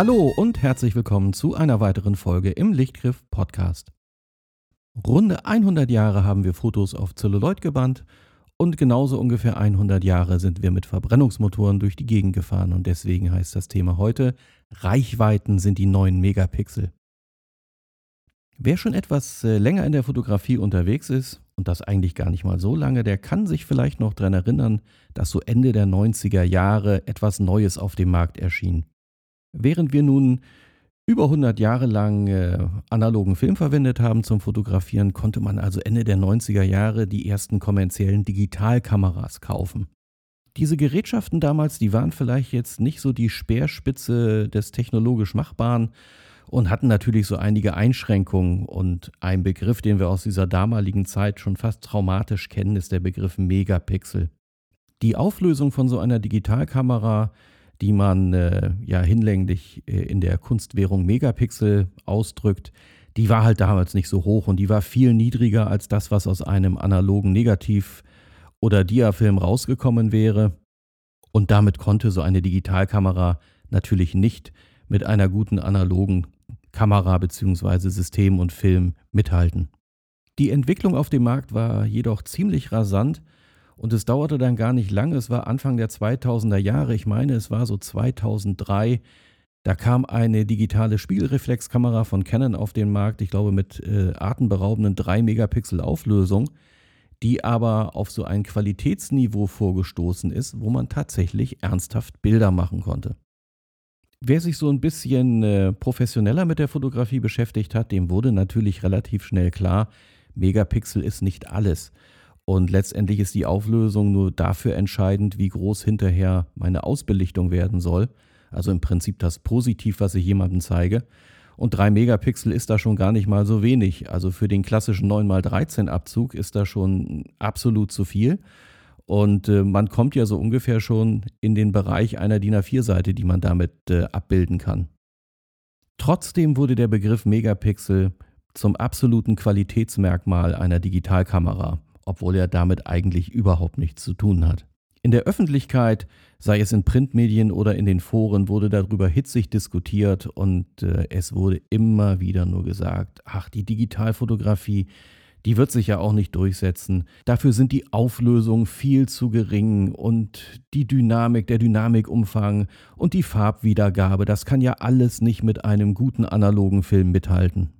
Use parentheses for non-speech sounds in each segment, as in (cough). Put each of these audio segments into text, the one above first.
Hallo und herzlich willkommen zu einer weiteren Folge im Lichtgriff Podcast. Runde 100 Jahre haben wir Fotos auf Zelluloid gebannt und genauso ungefähr 100 Jahre sind wir mit Verbrennungsmotoren durch die Gegend gefahren und deswegen heißt das Thema heute Reichweiten sind die neuen Megapixel. Wer schon etwas äh, länger in der Fotografie unterwegs ist, und das eigentlich gar nicht mal so lange, der kann sich vielleicht noch daran erinnern, dass so Ende der 90er Jahre etwas Neues auf dem Markt erschien. Während wir nun über 100 Jahre lang äh, analogen Film verwendet haben zum Fotografieren, konnte man also Ende der 90er Jahre die ersten kommerziellen Digitalkameras kaufen. Diese Gerätschaften damals, die waren vielleicht jetzt nicht so die Speerspitze des technologisch Machbaren und hatten natürlich so einige Einschränkungen. Und ein Begriff, den wir aus dieser damaligen Zeit schon fast traumatisch kennen, ist der Begriff Megapixel. Die Auflösung von so einer Digitalkamera die man äh, ja hinlänglich äh, in der Kunstwährung Megapixel ausdrückt, die war halt damals nicht so hoch und die war viel niedriger als das, was aus einem analogen Negativ- oder Diafilm rausgekommen wäre. Und damit konnte so eine Digitalkamera natürlich nicht mit einer guten analogen Kamera bzw. System und Film mithalten. Die Entwicklung auf dem Markt war jedoch ziemlich rasant und es dauerte dann gar nicht lange, es war Anfang der 2000er Jahre, ich meine, es war so 2003, da kam eine digitale Spiegelreflexkamera von Canon auf den Markt, ich glaube mit äh, atemberaubenden 3 Megapixel Auflösung, die aber auf so ein Qualitätsniveau vorgestoßen ist, wo man tatsächlich ernsthaft Bilder machen konnte. Wer sich so ein bisschen äh, professioneller mit der Fotografie beschäftigt hat, dem wurde natürlich relativ schnell klar, Megapixel ist nicht alles. Und letztendlich ist die Auflösung nur dafür entscheidend, wie groß hinterher meine Ausbelichtung werden soll. Also im Prinzip das Positiv, was ich jemandem zeige. Und 3 Megapixel ist da schon gar nicht mal so wenig. Also für den klassischen 9x13 Abzug ist da schon absolut zu viel. Und äh, man kommt ja so ungefähr schon in den Bereich einer DIN A4-Seite, die man damit äh, abbilden kann. Trotzdem wurde der Begriff Megapixel zum absoluten Qualitätsmerkmal einer Digitalkamera obwohl er damit eigentlich überhaupt nichts zu tun hat. In der Öffentlichkeit, sei es in Printmedien oder in den Foren, wurde darüber hitzig diskutiert und äh, es wurde immer wieder nur gesagt, ach, die Digitalfotografie, die wird sich ja auch nicht durchsetzen. Dafür sind die Auflösungen viel zu gering und die Dynamik, der Dynamikumfang und die Farbwiedergabe, das kann ja alles nicht mit einem guten analogen Film mithalten.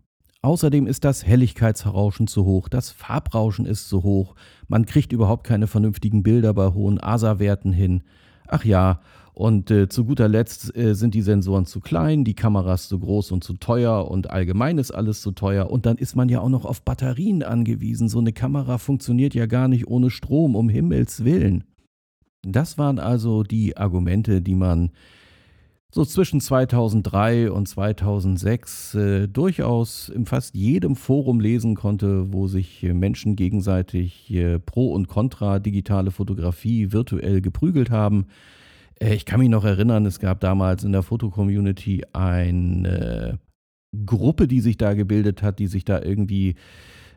Außerdem ist das Helligkeitsrauschen zu hoch, das Farbrauschen ist zu hoch, man kriegt überhaupt keine vernünftigen Bilder bei hohen ASA-Werten hin. Ach ja, und äh, zu guter Letzt äh, sind die Sensoren zu klein, die Kameras zu groß und zu teuer und allgemein ist alles zu teuer. Und dann ist man ja auch noch auf Batterien angewiesen. So eine Kamera funktioniert ja gar nicht ohne Strom, um Himmels willen. Das waren also die Argumente, die man so zwischen 2003 und 2006 äh, durchaus in fast jedem Forum lesen konnte, wo sich äh, Menschen gegenseitig äh, pro und contra digitale Fotografie virtuell geprügelt haben. Äh, ich kann mich noch erinnern, es gab damals in der Fotocommunity eine Gruppe, die sich da gebildet hat, die sich da irgendwie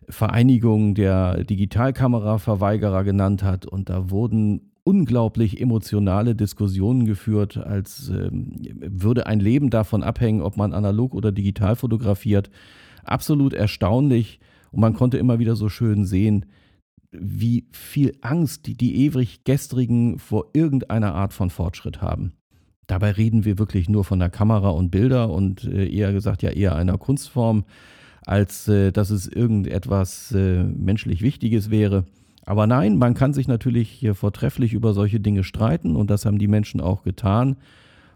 Vereinigung der Digitalkameraverweigerer genannt hat. Und da wurden unglaublich emotionale Diskussionen geführt, als ähm, würde ein Leben davon abhängen, ob man analog oder digital fotografiert. Absolut erstaunlich und man konnte immer wieder so schön sehen, wie viel Angst die, die ewig gestrigen vor irgendeiner Art von Fortschritt haben. Dabei reden wir wirklich nur von der Kamera und Bilder und äh, eher gesagt ja eher einer Kunstform, als äh, dass es irgendetwas äh, menschlich Wichtiges wäre. Aber nein, man kann sich natürlich hier vortrefflich über solche Dinge streiten und das haben die Menschen auch getan.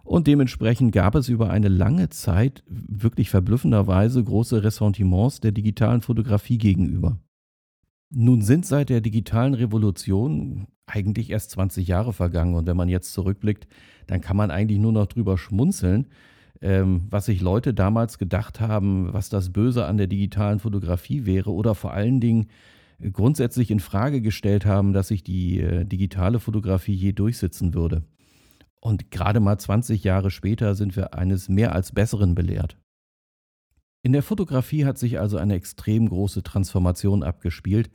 Und dementsprechend gab es über eine lange Zeit wirklich verblüffenderweise große Ressentiments der digitalen Fotografie gegenüber. Nun sind seit der digitalen Revolution eigentlich erst 20 Jahre vergangen und wenn man jetzt zurückblickt, dann kann man eigentlich nur noch drüber schmunzeln, ähm, was sich Leute damals gedacht haben, was das Böse an der digitalen Fotografie wäre oder vor allen Dingen, grundsätzlich in Frage gestellt haben, dass sich die äh, digitale Fotografie je durchsetzen würde. Und gerade mal 20 Jahre später sind wir eines mehr als Besseren belehrt. In der Fotografie hat sich also eine extrem große Transformation abgespielt.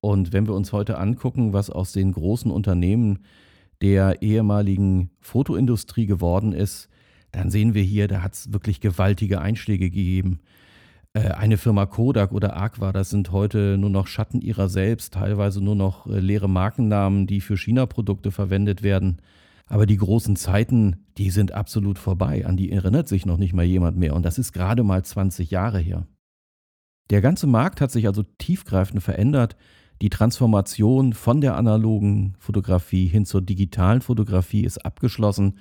Und wenn wir uns heute angucken, was aus den großen Unternehmen der ehemaligen Fotoindustrie geworden ist, dann sehen wir hier, da hat es wirklich gewaltige Einschläge gegeben. Äh, eine Firma Kodak oder Aqua, das sind heute nur noch Schatten ihrer selbst, teilweise nur noch äh, leere Markennamen, die für China-Produkte verwendet werden. Aber die großen Zeiten, die sind absolut vorbei. An die erinnert sich noch nicht mal jemand mehr. Und das ist gerade mal 20 Jahre her. Der ganze Markt hat sich also tiefgreifend verändert. Die Transformation von der analogen Fotografie hin zur digitalen Fotografie ist abgeschlossen.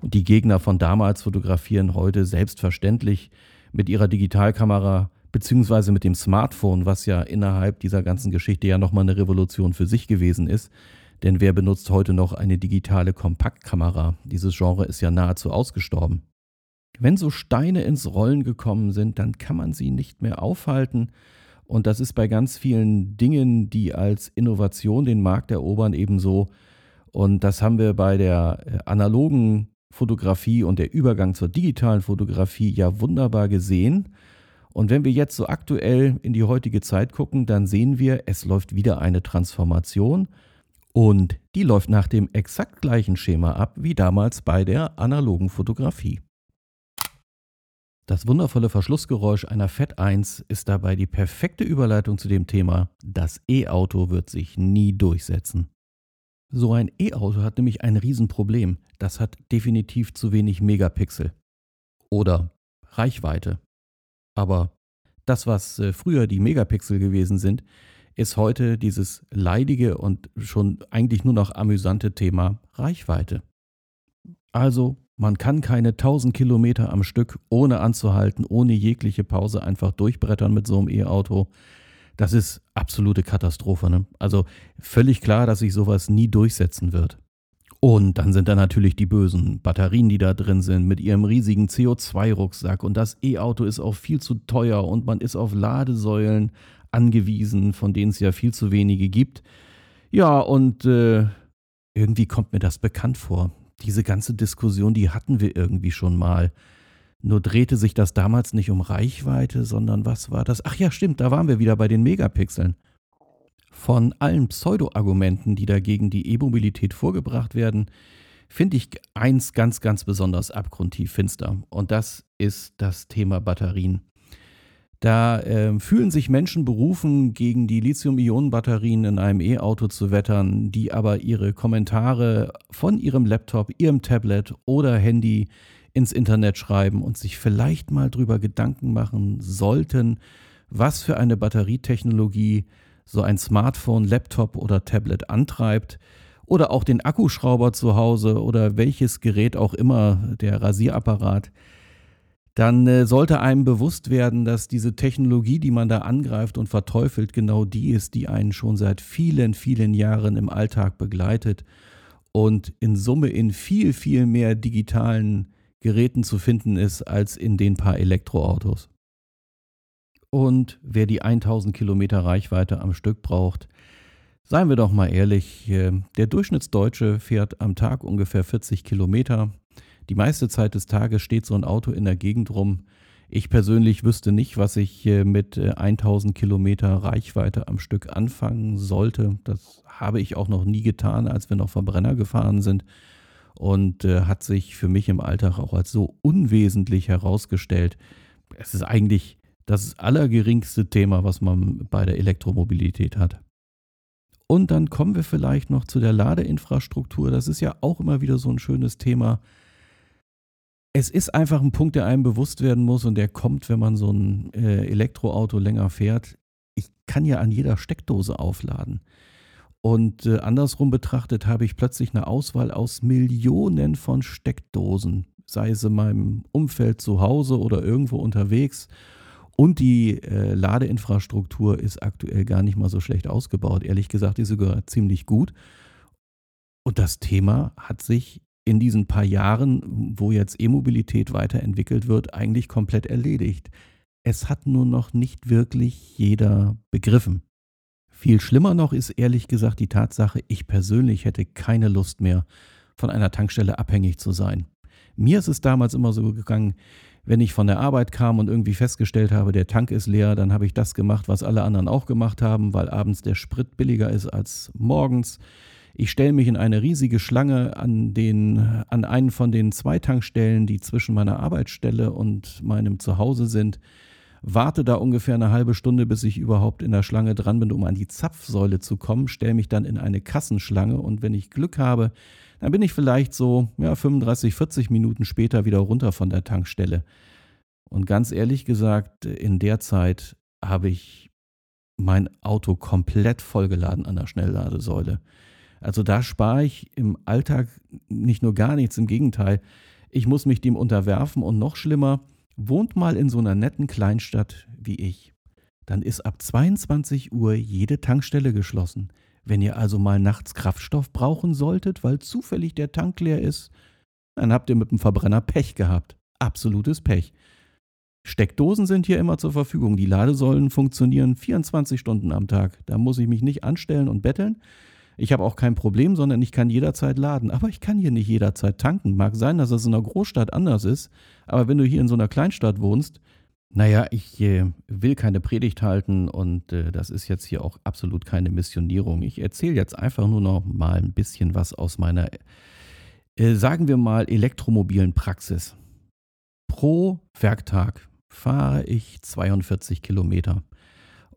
Und die Gegner von damals fotografieren heute selbstverständlich mit ihrer Digitalkamera beziehungsweise mit dem Smartphone, was ja innerhalb dieser ganzen Geschichte ja nochmal eine Revolution für sich gewesen ist. Denn wer benutzt heute noch eine digitale Kompaktkamera? Dieses Genre ist ja nahezu ausgestorben. Wenn so Steine ins Rollen gekommen sind, dann kann man sie nicht mehr aufhalten. Und das ist bei ganz vielen Dingen, die als Innovation den Markt erobern, ebenso. Und das haben wir bei der äh, analogen Fotografie und der Übergang zur digitalen Fotografie ja wunderbar gesehen. Und wenn wir jetzt so aktuell in die heutige Zeit gucken, dann sehen wir, es läuft wieder eine Transformation und die läuft nach dem exakt gleichen Schema ab wie damals bei der analogen Fotografie. Das wundervolle Verschlussgeräusch einer Fett 1 ist dabei die perfekte Überleitung zu dem Thema, das E-Auto wird sich nie durchsetzen. So ein E-Auto hat nämlich ein Riesenproblem. Das hat definitiv zu wenig Megapixel. Oder Reichweite. Aber das, was äh, früher die Megapixel gewesen sind, ist heute dieses leidige und schon eigentlich nur noch amüsante Thema Reichweite. Also, man kann keine 1000 Kilometer am Stück ohne anzuhalten, ohne jegliche Pause einfach durchbrettern mit so einem E-Auto. Das ist absolute Katastrophe. Ne? Also völlig klar, dass sich sowas nie durchsetzen wird. Und dann sind da natürlich die bösen Batterien, die da drin sind, mit ihrem riesigen CO2-Rucksack. Und das E-Auto ist auch viel zu teuer und man ist auf Ladesäulen angewiesen, von denen es ja viel zu wenige gibt. Ja, und äh, irgendwie kommt mir das bekannt vor. Diese ganze Diskussion, die hatten wir irgendwie schon mal. Nur drehte sich das damals nicht um Reichweite, sondern was war das? Ach ja, stimmt, da waren wir wieder bei den Megapixeln. Von allen Pseudo-Argumenten, die dagegen die E-Mobilität vorgebracht werden, finde ich eins ganz, ganz besonders abgrundtief finster. Und das ist das Thema Batterien. Da äh, fühlen sich Menschen berufen, gegen die Lithium-Ionen-Batterien in einem E-Auto zu wettern, die aber ihre Kommentare von ihrem Laptop, ihrem Tablet oder Handy ins Internet schreiben und sich vielleicht mal drüber Gedanken machen sollten, was für eine Batterietechnologie so ein Smartphone, Laptop oder Tablet antreibt oder auch den Akkuschrauber zu Hause oder welches Gerät auch immer, der Rasierapparat, dann äh, sollte einem bewusst werden, dass diese Technologie, die man da angreift und verteufelt, genau die ist, die einen schon seit vielen, vielen Jahren im Alltag begleitet und in Summe in viel, viel mehr digitalen Geräten zu finden ist als in den paar Elektroautos. Und wer die 1000 Kilometer Reichweite am Stück braucht, seien wir doch mal ehrlich, äh, der Durchschnittsdeutsche fährt am Tag ungefähr 40 Kilometer. Die meiste Zeit des Tages steht so ein Auto in der Gegend rum. Ich persönlich wüsste nicht, was ich äh, mit 1000 äh, Kilometer Reichweite am Stück anfangen sollte. Das habe ich auch noch nie getan, als wir noch Verbrenner gefahren sind und äh, hat sich für mich im Alltag auch als so unwesentlich herausgestellt. Es ist eigentlich das allergeringste Thema, was man bei der Elektromobilität hat. Und dann kommen wir vielleicht noch zu der Ladeinfrastruktur. Das ist ja auch immer wieder so ein schönes Thema. Es ist einfach ein Punkt, der einem bewusst werden muss und der kommt, wenn man so ein äh, Elektroauto länger fährt. Ich kann ja an jeder Steckdose aufladen. Und äh, andersrum betrachtet habe ich plötzlich eine Auswahl aus Millionen von Steckdosen, sei es in meinem Umfeld zu Hause oder irgendwo unterwegs. Und die äh, Ladeinfrastruktur ist aktuell gar nicht mal so schlecht ausgebaut. Ehrlich gesagt, ist sogar ziemlich gut. Und das Thema hat sich in diesen paar Jahren, wo jetzt E-Mobilität weiterentwickelt wird, eigentlich komplett erledigt. Es hat nur noch nicht wirklich jeder begriffen. Viel schlimmer noch ist ehrlich gesagt die Tatsache, ich persönlich hätte keine Lust mehr, von einer Tankstelle abhängig zu sein. Mir ist es damals immer so gegangen, wenn ich von der Arbeit kam und irgendwie festgestellt habe, der Tank ist leer, dann habe ich das gemacht, was alle anderen auch gemacht haben, weil abends der Sprit billiger ist als morgens. Ich stelle mich in eine riesige Schlange an, den, an einen von den zwei Tankstellen, die zwischen meiner Arbeitsstelle und meinem Zuhause sind, warte da ungefähr eine halbe Stunde, bis ich überhaupt in der Schlange dran bin, um an die Zapfsäule zu kommen, stelle mich dann in eine Kassenschlange und wenn ich Glück habe, dann bin ich vielleicht so ja, 35, 40 Minuten später wieder runter von der Tankstelle. Und ganz ehrlich gesagt, in der Zeit habe ich mein Auto komplett vollgeladen an der Schnellladesäule. Also da spare ich im Alltag nicht nur gar nichts, im Gegenteil, ich muss mich dem unterwerfen und noch schlimmer, wohnt mal in so einer netten Kleinstadt wie ich. Dann ist ab 22 Uhr jede Tankstelle geschlossen. Wenn ihr also mal nachts Kraftstoff brauchen solltet, weil zufällig der Tank leer ist, dann habt ihr mit dem Verbrenner Pech gehabt. Absolutes Pech. Steckdosen sind hier immer zur Verfügung. Die Ladesäulen funktionieren 24 Stunden am Tag. Da muss ich mich nicht anstellen und betteln. Ich habe auch kein Problem, sondern ich kann jederzeit laden. Aber ich kann hier nicht jederzeit tanken. Mag sein, dass es in einer Großstadt anders ist. Aber wenn du hier in so einer Kleinstadt wohnst, naja, ich äh, will keine Predigt halten und äh, das ist jetzt hier auch absolut keine Missionierung. Ich erzähle jetzt einfach nur noch mal ein bisschen was aus meiner, äh, sagen wir mal, elektromobilen Praxis. Pro Werktag fahre ich 42 Kilometer.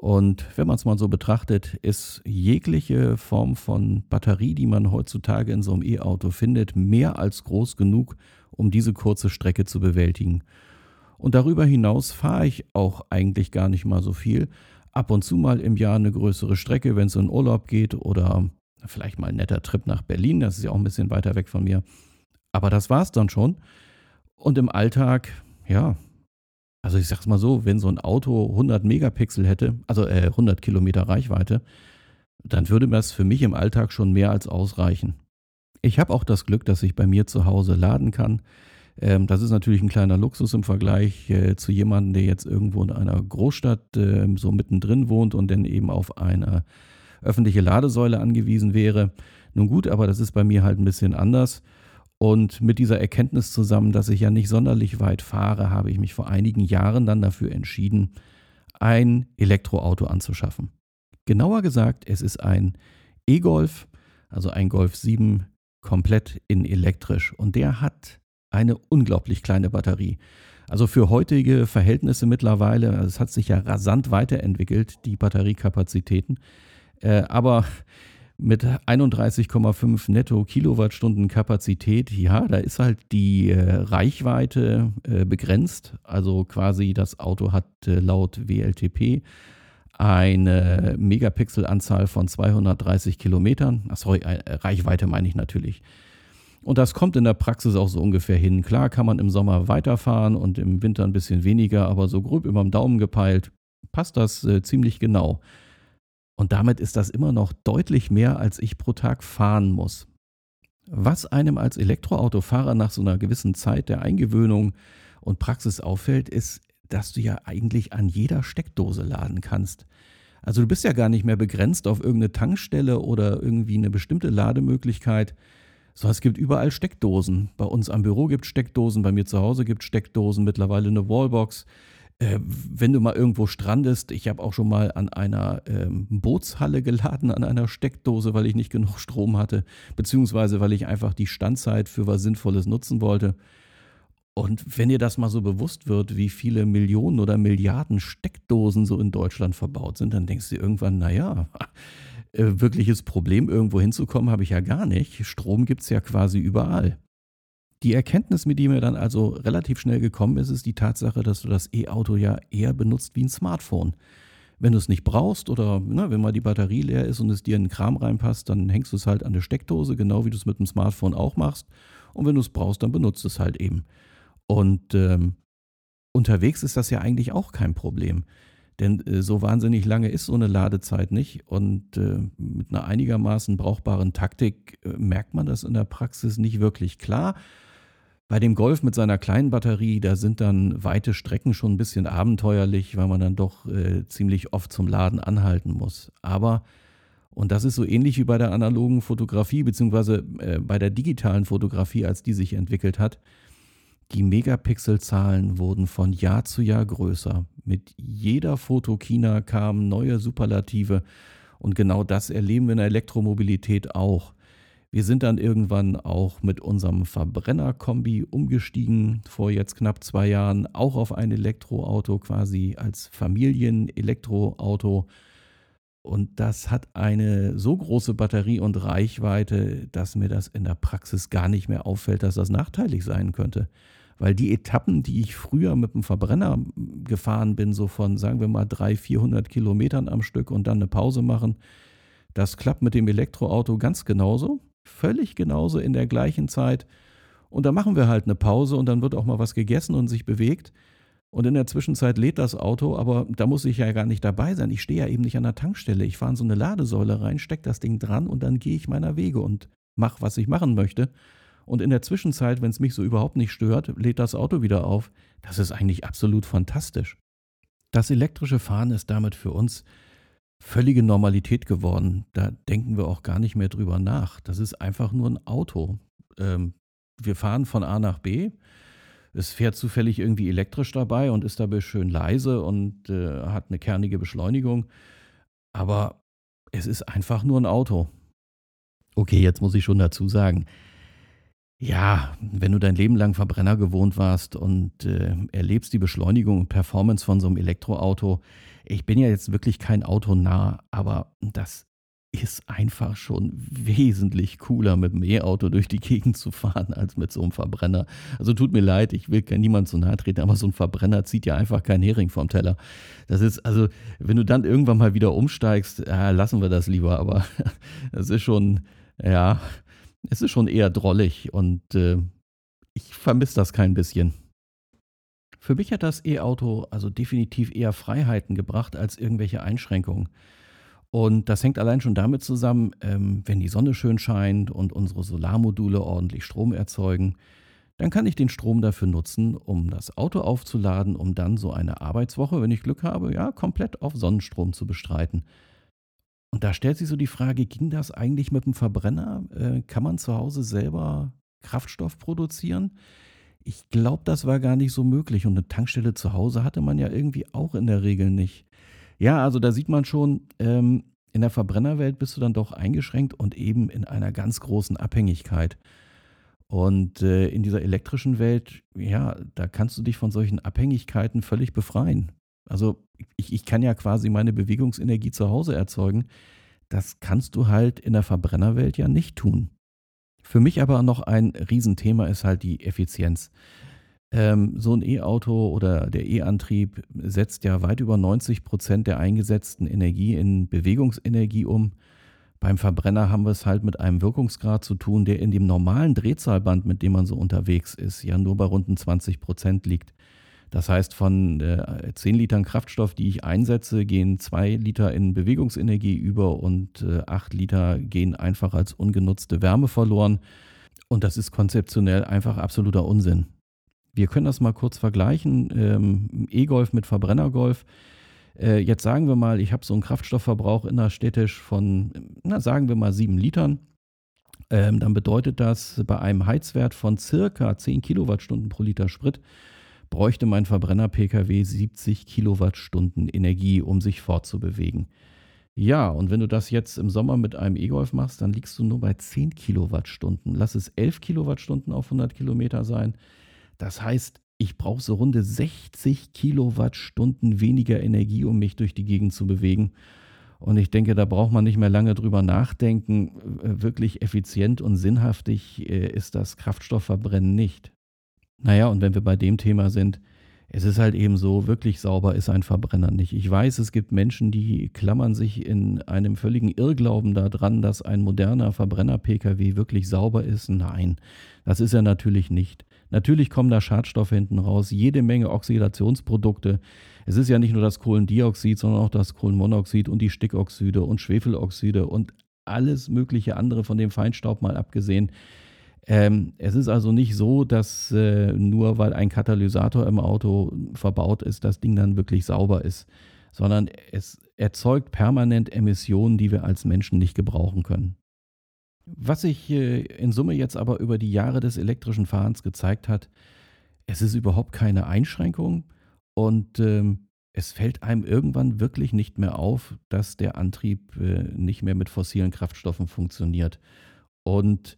Und wenn man es mal so betrachtet, ist jegliche Form von Batterie, die man heutzutage in so einem E-Auto findet, mehr als groß genug, um diese kurze Strecke zu bewältigen. Und darüber hinaus fahre ich auch eigentlich gar nicht mal so viel. Ab und zu mal im Jahr eine größere Strecke, wenn es in Urlaub geht oder vielleicht mal ein netter Trip nach Berlin. Das ist ja auch ein bisschen weiter weg von mir. Aber das war es dann schon. Und im Alltag, ja, also ich sag's mal so, wenn so ein Auto 100 Megapixel hätte, also äh, 100 Kilometer Reichweite, dann würde das für mich im Alltag schon mehr als ausreichen. Ich habe auch das Glück, dass ich bei mir zu Hause laden kann. Ähm, das ist natürlich ein kleiner Luxus im Vergleich äh, zu jemandem, der jetzt irgendwo in einer Großstadt äh, so mittendrin wohnt und dann eben auf eine öffentliche Ladesäule angewiesen wäre. Nun gut, aber das ist bei mir halt ein bisschen anders. Und mit dieser Erkenntnis zusammen, dass ich ja nicht sonderlich weit fahre, habe ich mich vor einigen Jahren dann dafür entschieden, ein Elektroauto anzuschaffen. Genauer gesagt, es ist ein E-Golf, also ein Golf 7 komplett in elektrisch. Und der hat eine unglaublich kleine Batterie. Also für heutige Verhältnisse mittlerweile, also es hat sich ja rasant weiterentwickelt, die Batteriekapazitäten. Äh, aber mit 31,5 netto Kilowattstunden Kapazität, ja, da ist halt die äh, Reichweite äh, begrenzt. Also quasi das Auto hat äh, laut WLTP eine Megapixelanzahl von 230 Kilometern. Ach, sorry, äh, Reichweite meine ich natürlich. Und das kommt in der Praxis auch so ungefähr hin. Klar kann man im Sommer weiterfahren und im Winter ein bisschen weniger, aber so grob über dem Daumen gepeilt passt das äh, ziemlich genau. Und damit ist das immer noch deutlich mehr, als ich pro Tag fahren muss. Was einem als Elektroautofahrer nach so einer gewissen Zeit der Eingewöhnung und Praxis auffällt, ist, dass du ja eigentlich an jeder Steckdose laden kannst. Also du bist ja gar nicht mehr begrenzt auf irgendeine Tankstelle oder irgendwie eine bestimmte Lademöglichkeit, so, es gibt überall Steckdosen. Bei uns am Büro gibt es Steckdosen, bei mir zu Hause gibt es Steckdosen, mittlerweile eine Wallbox. Äh, wenn du mal irgendwo strandest, ich habe auch schon mal an einer ähm, Bootshalle geladen, an einer Steckdose, weil ich nicht genug Strom hatte, beziehungsweise weil ich einfach die Standzeit für was Sinnvolles nutzen wollte. Und wenn dir das mal so bewusst wird, wie viele Millionen oder Milliarden Steckdosen so in Deutschland verbaut sind, dann denkst du irgendwann, naja, äh, wirkliches Problem, irgendwo hinzukommen, habe ich ja gar nicht. Strom gibt es ja quasi überall. Die Erkenntnis, mit die mir dann also relativ schnell gekommen ist, ist die Tatsache, dass du das E-Auto ja eher benutzt wie ein Smartphone. Wenn du es nicht brauchst oder ne, wenn mal die Batterie leer ist und es dir in den Kram reinpasst, dann hängst du es halt an der Steckdose, genau wie du es mit dem Smartphone auch machst. Und wenn du es brauchst, dann benutzt es halt eben. Und ähm, unterwegs ist das ja eigentlich auch kein Problem. Denn äh, so wahnsinnig lange ist so eine Ladezeit nicht. Und äh, mit einer einigermaßen brauchbaren Taktik äh, merkt man das in der Praxis nicht wirklich klar. Bei dem Golf mit seiner kleinen Batterie, da sind dann weite Strecken schon ein bisschen abenteuerlich, weil man dann doch äh, ziemlich oft zum Laden anhalten muss. Aber, und das ist so ähnlich wie bei der analogen Fotografie, beziehungsweise äh, bei der digitalen Fotografie, als die sich entwickelt hat, die Megapixelzahlen wurden von Jahr zu Jahr größer. Mit jeder Fotokina kamen neue Superlative und genau das erleben wir in der Elektromobilität auch. Wir sind dann irgendwann auch mit unserem Verbrennerkombi umgestiegen, vor jetzt knapp zwei Jahren, auch auf ein Elektroauto, quasi als Familien-Elektroauto. Und das hat eine so große Batterie und Reichweite, dass mir das in der Praxis gar nicht mehr auffällt, dass das nachteilig sein könnte. Weil die Etappen, die ich früher mit dem Verbrenner gefahren bin, so von, sagen wir mal, 300, 400 Kilometern am Stück und dann eine Pause machen, das klappt mit dem Elektroauto ganz genauso. Völlig genauso in der gleichen Zeit. Und da machen wir halt eine Pause und dann wird auch mal was gegessen und sich bewegt. Und in der Zwischenzeit lädt das Auto, aber da muss ich ja gar nicht dabei sein. Ich stehe ja eben nicht an der Tankstelle. Ich fahre in so eine Ladesäule rein, stecke das Ding dran und dann gehe ich meiner Wege und mache, was ich machen möchte. Und in der Zwischenzeit, wenn es mich so überhaupt nicht stört, lädt das Auto wieder auf. Das ist eigentlich absolut fantastisch. Das elektrische Fahren ist damit für uns völlige Normalität geworden. Da denken wir auch gar nicht mehr drüber nach. Das ist einfach nur ein Auto. Ähm, wir fahren von A nach B es fährt zufällig irgendwie elektrisch dabei und ist dabei schön leise und äh, hat eine kernige Beschleunigung. Aber es ist einfach nur ein Auto. Okay, jetzt muss ich schon dazu sagen, ja, wenn du dein Leben lang Verbrenner gewohnt warst und äh, erlebst die Beschleunigung und Performance von so einem Elektroauto, ich bin ja jetzt wirklich kein Autonah, aber das ist einfach schon wesentlich cooler, mit dem E-Auto durch die Gegend zu fahren, (laughs) als mit so einem Verbrenner. Also tut mir leid, ich will niemand zu nahe treten, aber so ein Verbrenner zieht ja einfach keinen Hering vom Teller. Das ist, also, wenn du dann irgendwann mal wieder umsteigst, ja, lassen wir das lieber, aber (laughs) es ist schon, ja, es ist schon eher drollig und äh, ich vermisse das kein bisschen. Für mich hat das E-Auto also definitiv eher Freiheiten gebracht als irgendwelche Einschränkungen. Und das hängt allein schon damit zusammen, ähm, wenn die Sonne schön scheint und unsere Solarmodule ordentlich Strom erzeugen, dann kann ich den Strom dafür nutzen, um das Auto aufzuladen, um dann so eine Arbeitswoche, wenn ich Glück habe, ja, komplett auf Sonnenstrom zu bestreiten. Und da stellt sich so die Frage, ging das eigentlich mit dem Verbrenner? Äh, kann man zu Hause selber Kraftstoff produzieren? Ich glaube, das war gar nicht so möglich. Und eine Tankstelle zu Hause hatte man ja irgendwie auch in der Regel nicht. Ja, also da sieht man schon, ähm, in der Verbrennerwelt bist du dann doch eingeschränkt und eben in einer ganz großen Abhängigkeit. Und äh, in dieser elektrischen Welt, ja, da kannst du dich von solchen Abhängigkeiten völlig befreien. Also ich, ich kann ja quasi meine Bewegungsenergie zu Hause erzeugen. Das kannst du halt in der Verbrennerwelt ja nicht tun. Für mich aber noch ein Riesenthema ist halt die Effizienz. Ähm, so ein E-Auto oder der E-Antrieb setzt ja weit über 90 Prozent der eingesetzten Energie in Bewegungsenergie um. Beim Verbrenner haben wir es halt mit einem Wirkungsgrad zu tun, der in dem normalen Drehzahlband, mit dem man so unterwegs ist, ja nur bei runden 20 Prozent liegt. Das heißt, von äh, 10 Litern Kraftstoff, die ich einsetze, gehen 2 Liter in Bewegungsenergie über und äh, 8 Liter gehen einfach als ungenutzte Wärme verloren. Und das ist konzeptionell einfach absoluter Unsinn. Wir können das mal kurz vergleichen. Ähm, E-Golf mit Verbrennergolf. Äh, jetzt sagen wir mal, ich habe so einen Kraftstoffverbrauch innerstädtisch von, na, sagen wir mal 7 Litern. Ähm, dann bedeutet das bei einem Heizwert von circa 10 Kilowattstunden pro Liter Sprit bräuchte mein Verbrenner-Pkw 70 Kilowattstunden Energie, um sich fortzubewegen. Ja, und wenn du das jetzt im Sommer mit einem E-Golf machst, dann liegst du nur bei 10 Kilowattstunden. Lass es 11 Kilowattstunden auf 100 Kilometer sein. Das heißt, ich brauche so runde 60 Kilowattstunden weniger Energie, um mich durch die Gegend zu bewegen. Und ich denke, da braucht man nicht mehr lange drüber nachdenken. Wirklich effizient und sinnhaftig äh, ist das Kraftstoffverbrennen nicht. Naja, und wenn wir bei dem Thema sind, es ist halt eben so, wirklich sauber ist ein Verbrenner nicht. Ich weiß, es gibt Menschen, die klammern sich in einem völligen Irrglauben daran, dass ein moderner Verbrenner-Pkw wirklich sauber ist. Nein, das ist er natürlich nicht. Natürlich kommen da Schadstoffe hinten raus, jede Menge Oxidationsprodukte. Es ist ja nicht nur das Kohlendioxid, sondern auch das Kohlenmonoxid und die Stickoxide und Schwefeloxide und alles mögliche andere von dem Feinstaub mal abgesehen. Ähm, es ist also nicht so, dass äh, nur weil ein Katalysator im Auto verbaut ist, das Ding dann wirklich sauber ist, sondern es erzeugt permanent Emissionen, die wir als Menschen nicht gebrauchen können. Was sich äh, in Summe jetzt aber über die Jahre des elektrischen Fahrens gezeigt hat, es ist überhaupt keine Einschränkung und ähm, es fällt einem irgendwann wirklich nicht mehr auf, dass der Antrieb äh, nicht mehr mit fossilen Kraftstoffen funktioniert. Und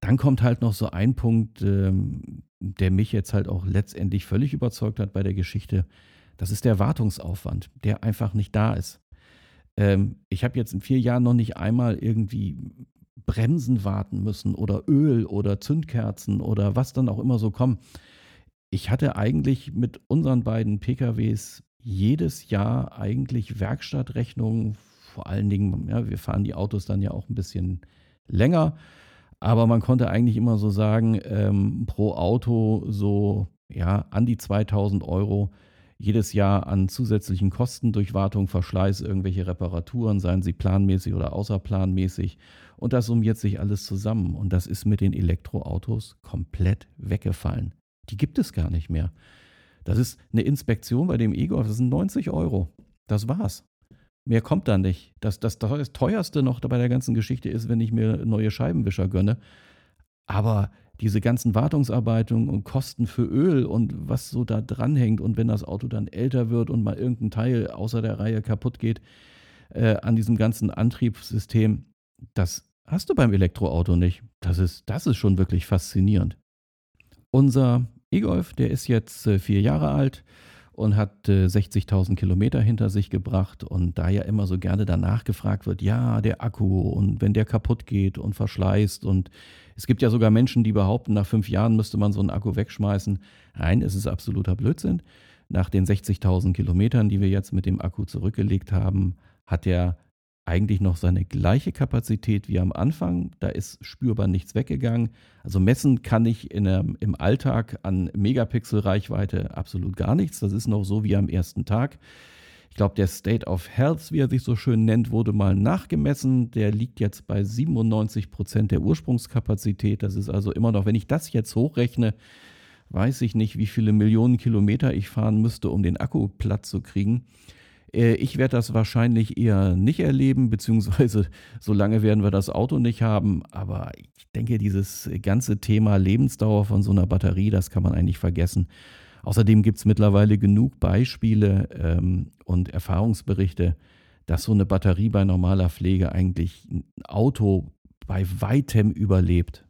dann kommt halt noch so ein Punkt, ähm, der mich jetzt halt auch letztendlich völlig überzeugt hat bei der Geschichte. Das ist der Wartungsaufwand, der einfach nicht da ist. Ähm, ich habe jetzt in vier Jahren noch nicht einmal irgendwie Bremsen warten müssen oder Öl oder Zündkerzen oder was dann auch immer so kommt. Ich hatte eigentlich mit unseren beiden PKWs jedes Jahr eigentlich Werkstattrechnungen, vor allen Dingen, ja, wir fahren die Autos dann ja auch ein bisschen länger, aber man konnte eigentlich immer so sagen, ähm, pro Auto so ja an die 2000 Euro jedes Jahr an zusätzlichen Kosten durch Wartung, Verschleiß, irgendwelche Reparaturen, seien sie planmäßig oder außerplanmäßig. Und das summiert sich alles zusammen. Und das ist mit den Elektroautos komplett weggefallen. Die gibt es gar nicht mehr. Das ist eine Inspektion bei dem E-Golf, das sind 90 Euro. Das war's. Mehr kommt da nicht. Das, das, das teuerste noch bei der ganzen Geschichte ist, wenn ich mir neue Scheibenwischer gönne. Aber diese ganzen Wartungsarbeiten und Kosten für Öl und was so da dranhängt und wenn das Auto dann älter wird und mal irgendein Teil außer der Reihe kaputt geht äh, an diesem ganzen Antriebssystem, das hast du beim Elektroauto nicht. Das ist, das ist schon wirklich faszinierend. Unser E-Golf, der ist jetzt äh, vier Jahre alt und hat äh, 60.000 Kilometer hinter sich gebracht. Und da ja immer so gerne danach gefragt wird, ja, der Akku und wenn der kaputt geht und verschleißt. Und es gibt ja sogar Menschen, die behaupten, nach fünf Jahren müsste man so einen Akku wegschmeißen. Nein, es ist absoluter Blödsinn. Nach den 60.000 Kilometern, die wir jetzt mit dem Akku zurückgelegt haben, hat er eigentlich noch seine gleiche Kapazität wie am Anfang. Da ist spürbar nichts weggegangen. Also messen kann ich in, im Alltag an Megapixel-Reichweite absolut gar nichts. Das ist noch so wie am ersten Tag. Ich glaube, der State of Health, wie er sich so schön nennt, wurde mal nachgemessen. Der liegt jetzt bei 97 Prozent der Ursprungskapazität. Das ist also immer noch, wenn ich das jetzt hochrechne, weiß ich nicht, wie viele Millionen Kilometer ich fahren müsste, um den Akku platt zu kriegen. Äh, ich werde das wahrscheinlich eher nicht erleben, (laughs) beziehungsweise so lange werden wir das Auto nicht haben. Aber ich denke, dieses ganze Thema Lebensdauer von so einer Batterie, das kann man eigentlich vergessen. Außerdem gibt es mittlerweile genug Beispiele ähm, und Erfahrungsberichte, dass so eine Batterie bei normaler Pflege eigentlich ein Auto bei weitem überlebt.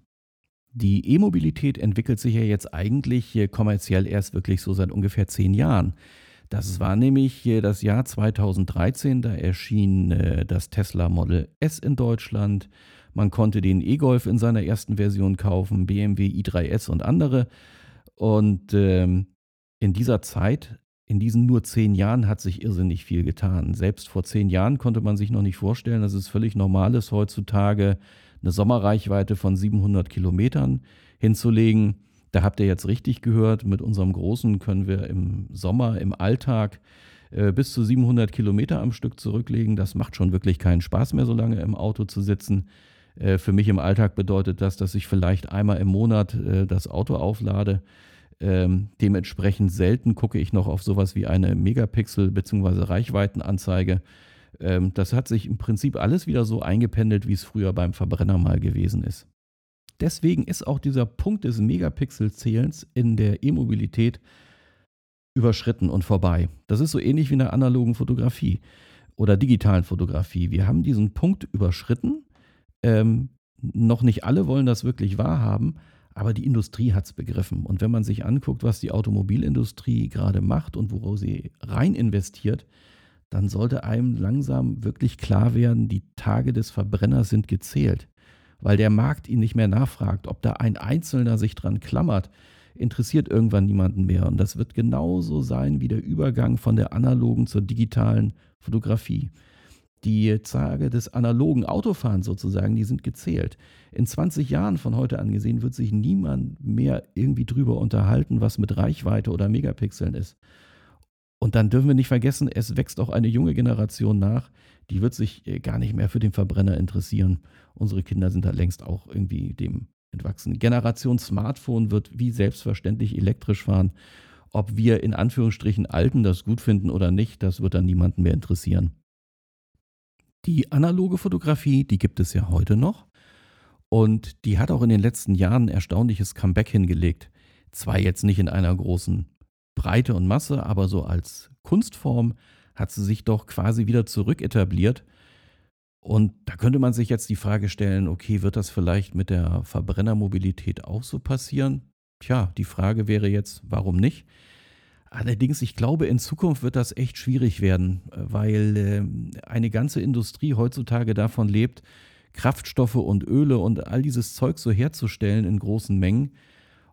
Die E-Mobilität entwickelt sich ja jetzt eigentlich kommerziell erst wirklich so seit ungefähr zehn Jahren. Das war nämlich das Jahr 2013, da erschien äh, das Tesla Model S in Deutschland. Man konnte den E-Golf in seiner ersten Version kaufen, BMW i3S und andere. Und ähm, in dieser Zeit, in diesen nur zehn Jahren, hat sich irrsinnig viel getan. Selbst vor zehn Jahren konnte man sich noch nicht vorstellen, dass es völlig normal ist, heutzutage eine Sommerreichweite von 700 Kilometern hinzulegen. Da habt ihr jetzt richtig gehört, mit unserem Großen können wir im Sommer, im Alltag äh, bis zu 700 Kilometer am Stück zurücklegen. Das macht schon wirklich keinen Spaß mehr, so lange im Auto zu sitzen. Äh, für mich im Alltag bedeutet das, dass ich vielleicht einmal im Monat äh, das Auto auflade. Ähm, dementsprechend selten gucke ich noch auf sowas wie eine Megapixel- bzw. Reichweitenanzeige. Ähm, das hat sich im Prinzip alles wieder so eingependelt, wie es früher beim Verbrenner mal gewesen ist. Deswegen ist auch dieser Punkt des Megapixel-Zählens in der E-Mobilität überschritten und vorbei. Das ist so ähnlich wie in der analogen Fotografie oder digitalen Fotografie. Wir haben diesen Punkt überschritten. Ähm, noch nicht alle wollen das wirklich wahrhaben, aber die Industrie hat es begriffen. Und wenn man sich anguckt, was die Automobilindustrie gerade macht und worauf sie rein investiert, dann sollte einem langsam wirklich klar werden, die Tage des Verbrenners sind gezählt weil der Markt ihn nicht mehr nachfragt. Ob da ein Einzelner sich dran klammert, interessiert irgendwann niemanden mehr. Und das wird genauso sein wie der Übergang von der analogen zur digitalen Fotografie. Die Tage des analogen Autofahrens sozusagen, die sind gezählt. In 20 Jahren von heute an gesehen wird sich niemand mehr irgendwie drüber unterhalten, was mit Reichweite oder Megapixeln ist. Und dann dürfen wir nicht vergessen, es wächst auch eine junge Generation nach, die wird sich äh, gar nicht mehr für den Verbrenner interessieren. Unsere Kinder sind da längst auch irgendwie dem entwachsen. Generation Smartphone wird wie selbstverständlich elektrisch fahren. Ob wir in Anführungsstrichen Alten das gut finden oder nicht, das wird dann niemanden mehr interessieren. Die analoge Fotografie, die gibt es ja heute noch. Und die hat auch in den letzten Jahren ein erstaunliches Comeback hingelegt. Zwar jetzt nicht in einer großen Breite und Masse, aber so als Kunstform hat sie sich doch quasi wieder zurück etabliert. Und da könnte man sich jetzt die Frage stellen, okay, wird das vielleicht mit der Verbrennermobilität auch so passieren? Tja, die Frage wäre jetzt, warum nicht? Allerdings, ich glaube, in Zukunft wird das echt schwierig werden, weil äh, eine ganze Industrie heutzutage davon lebt, Kraftstoffe und Öle und all dieses Zeug so herzustellen in großen Mengen.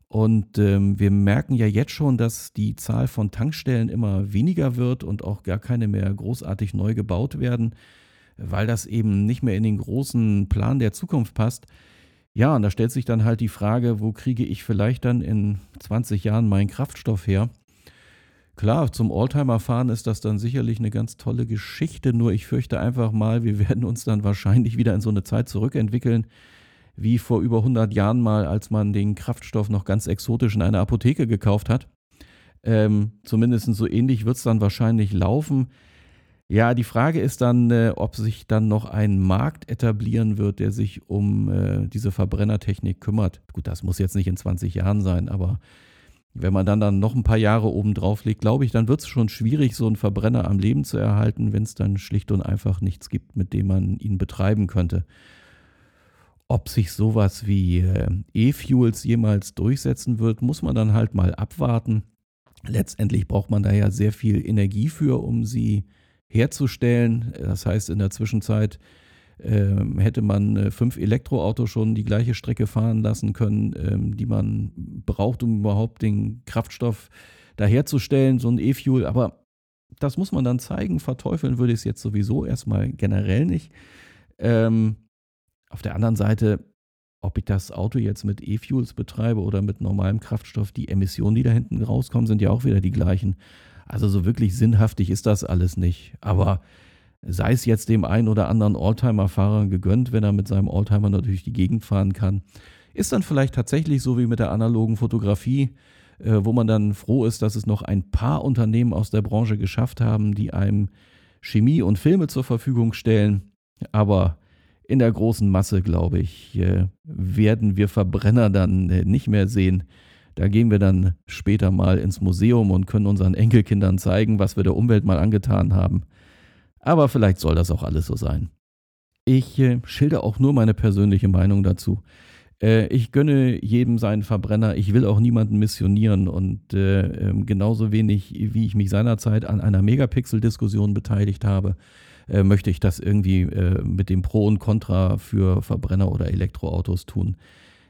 Und ähm, wir merken ja jetzt schon, dass die Zahl von Tankstellen immer weniger wird und auch gar keine mehr großartig neu gebaut werden, weil das eben nicht mehr in den großen Plan der Zukunft passt. Ja, und da stellt sich dann halt die Frage, wo kriege ich vielleicht dann in 20 Jahren meinen Kraftstoff her? Klar, zum Oldtimer-Fahren ist das dann sicherlich eine ganz tolle Geschichte, nur ich fürchte einfach mal, wir (laughs) werden uns dann wahrscheinlich wieder in so eine Zeit zurückentwickeln, wie vor über 100 Jahren mal, als man den Kraftstoff noch ganz exotisch in einer Apotheke gekauft hat. Ähm, zumindest so ähnlich wird es dann wahrscheinlich laufen. Ja, die Frage ist dann, äh, ob sich dann noch ein Markt etablieren wird, der sich um äh, diese Verbrennertechnik kümmert. Gut, das muss jetzt nicht in 20 Jahren sein, aber wenn man dann, dann noch ein paar Jahre oben drauf legt, glaube ich, dann wird es schon schwierig, so einen Verbrenner am Leben zu erhalten, wenn es dann schlicht und einfach nichts gibt, mit dem man ihn betreiben könnte. Ob sich sowas wie äh, E-Fuels jemals durchsetzen wird, muss man dann halt mal abwarten. Letztendlich braucht man da ja sehr viel Energie für, um sie herzustellen. Das heißt, in der Zwischenzeit ähm, hätte man äh, fünf Elektroautos schon die gleiche Strecke fahren lassen können, ähm, die man braucht, um überhaupt den Kraftstoff daherzustellen, so ein E-Fuel. Aber das muss man dann zeigen. Verteufeln würde ich es jetzt sowieso erstmal generell nicht. Ähm, auf der anderen Seite, ob ich das Auto jetzt mit E-Fuels betreibe oder mit normalem Kraftstoff, die Emissionen, die da hinten rauskommen, sind ja auch wieder die gleichen. Also so wirklich sinnhaftig ist das alles nicht. Aber sei es jetzt dem einen oder anderen Oldtimer-Fahrer gegönnt, wenn er mit seinem Oldtimer natürlich die Gegend fahren kann. Ist dann vielleicht tatsächlich so wie mit der analogen Fotografie, äh, wo man dann froh ist, dass es noch ein paar Unternehmen aus der Branche geschafft haben, die einem Chemie und Filme zur Verfügung stellen. Aber in der großen Masse, glaube ich, äh, werden wir Verbrenner dann äh, nicht mehr sehen. Da gehen wir dann später mal ins Museum und können unseren Enkelkindern zeigen, was wir der Umwelt mal angetan haben. Aber vielleicht soll das auch alles so sein. Ich äh, schilder auch nur meine persönliche Meinung dazu. Äh, ich gönne jedem seinen Verbrenner. Ich will auch niemanden missionieren. Und äh, ähm, genauso wenig, wie ich mich seinerzeit an einer Megapixel-Diskussion beteiligt habe, äh, möchte ich das irgendwie äh, mit dem Pro und Contra für Verbrenner oder Elektroautos tun.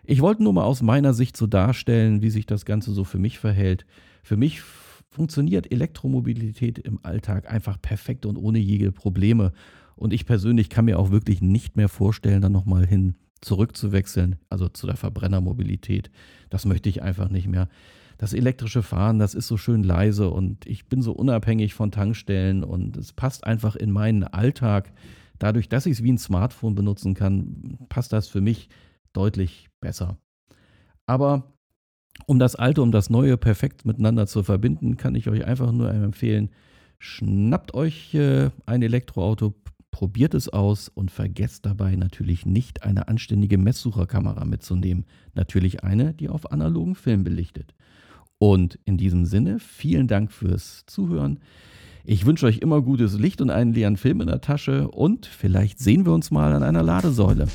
Ich wollte nur mal aus meiner Sicht so darstellen, wie sich das Ganze so für mich verhält. Für mich funktioniert Elektromobilität im Alltag einfach perfekt und ohne jede Probleme. Und ich persönlich kann mir auch wirklich nicht mehr vorstellen, dann nochmal hin zurückzuwechseln, also zu der Verbrennermobilität. Das möchte ich einfach nicht mehr. Das elektrische Fahren, das ist so schön leise und ich bin so unabhängig von Tankstellen und es passt einfach in meinen Alltag. Dadurch, dass ich es wie ein Smartphone benutzen kann, passt das für mich deutlich besser. Aber um das Alte und das Neue perfekt miteinander zu verbinden, kann ich euch einfach nur empfehlen, schnappt euch äh, ein Elektroauto, probiert es aus und vergesst dabei natürlich nicht eine anständige Messsucherkamera mitzunehmen. Natürlich eine, die auf analogen Film belichtet. Und in diesem Sinne, vielen Dank fürs Zuhören. Ich wünsche euch immer gutes Licht und einen leeren Film in der Tasche und vielleicht sehen wir uns mal an einer Ladesäule.